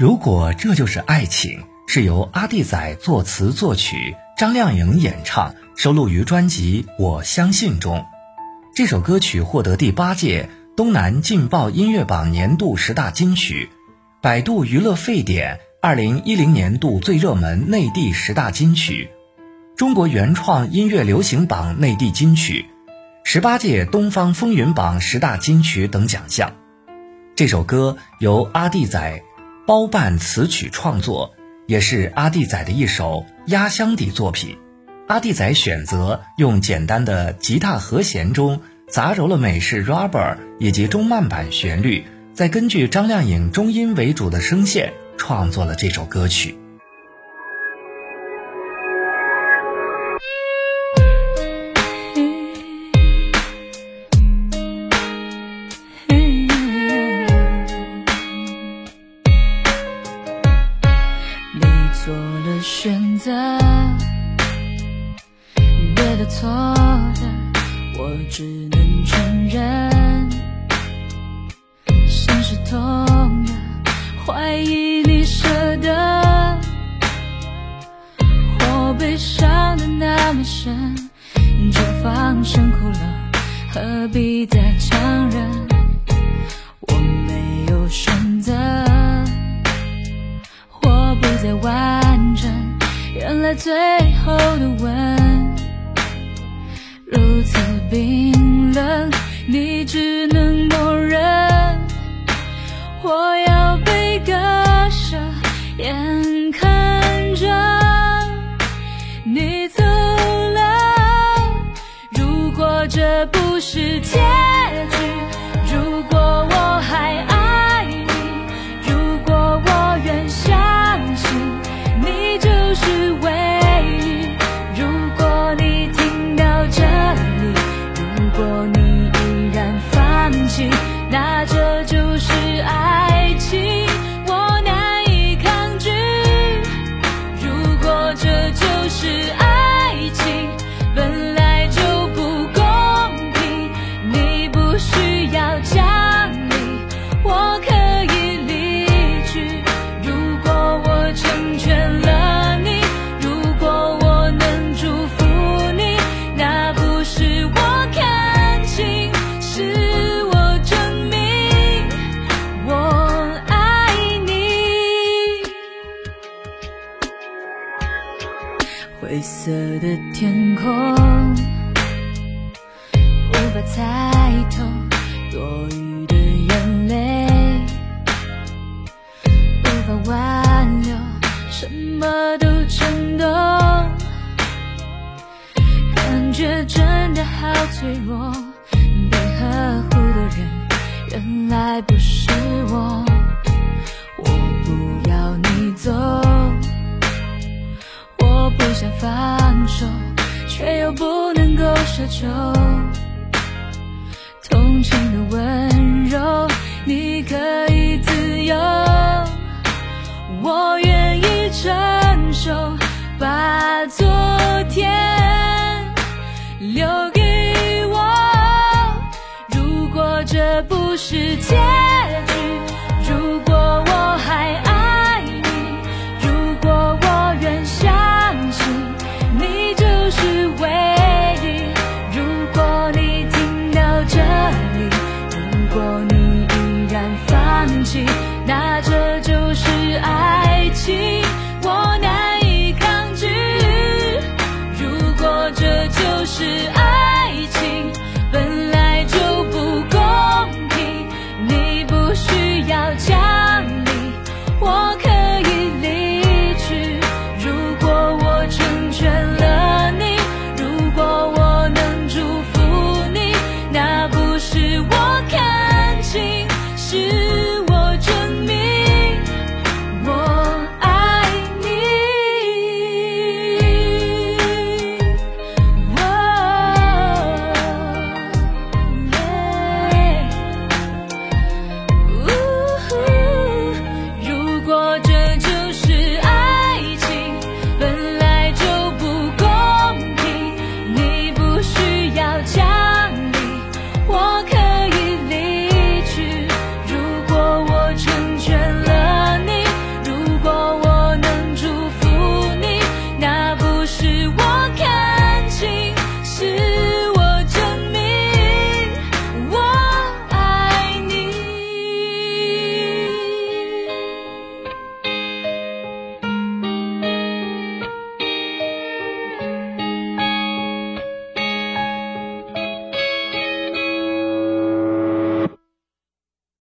如果这就是爱情，是由阿弟仔作词作曲，张靓颖演唱，收录于专辑《我相信》中。这首歌曲获得第八届东南劲爆音乐榜年度十大金曲，百度娱乐沸点二零一零年度最热门内地十大金曲，中国原创音乐流行榜内地金曲，十八届东方风云榜十大金曲等奖项。这首歌由阿弟仔。包办词曲创作，也是阿弟仔的一首压箱底作品。阿弟仔选择用简单的吉他和弦中杂糅了美式 rubber 以及中慢板旋律，再根据张靓颖中音为主的声线创作了这首歌曲。选择对的错的，我只能承认。心是痛的，怀疑你舍得，我被伤的那么深，就放声哭了，何必再强忍？我没有选择，我不再挽。原来最后的吻如此冰冷，你只能默认。我要被割舍，眼看着你走了。如果这不是结你就灰色的天空，无法猜透多余的眼泪，无法挽留，什么都震动，感觉真的好脆弱，被呵护的人原来不是，我不能够奢求同情的温柔。你可以自由，我愿意承受，把那这就是爱情我难以抗拒。如果这就是爱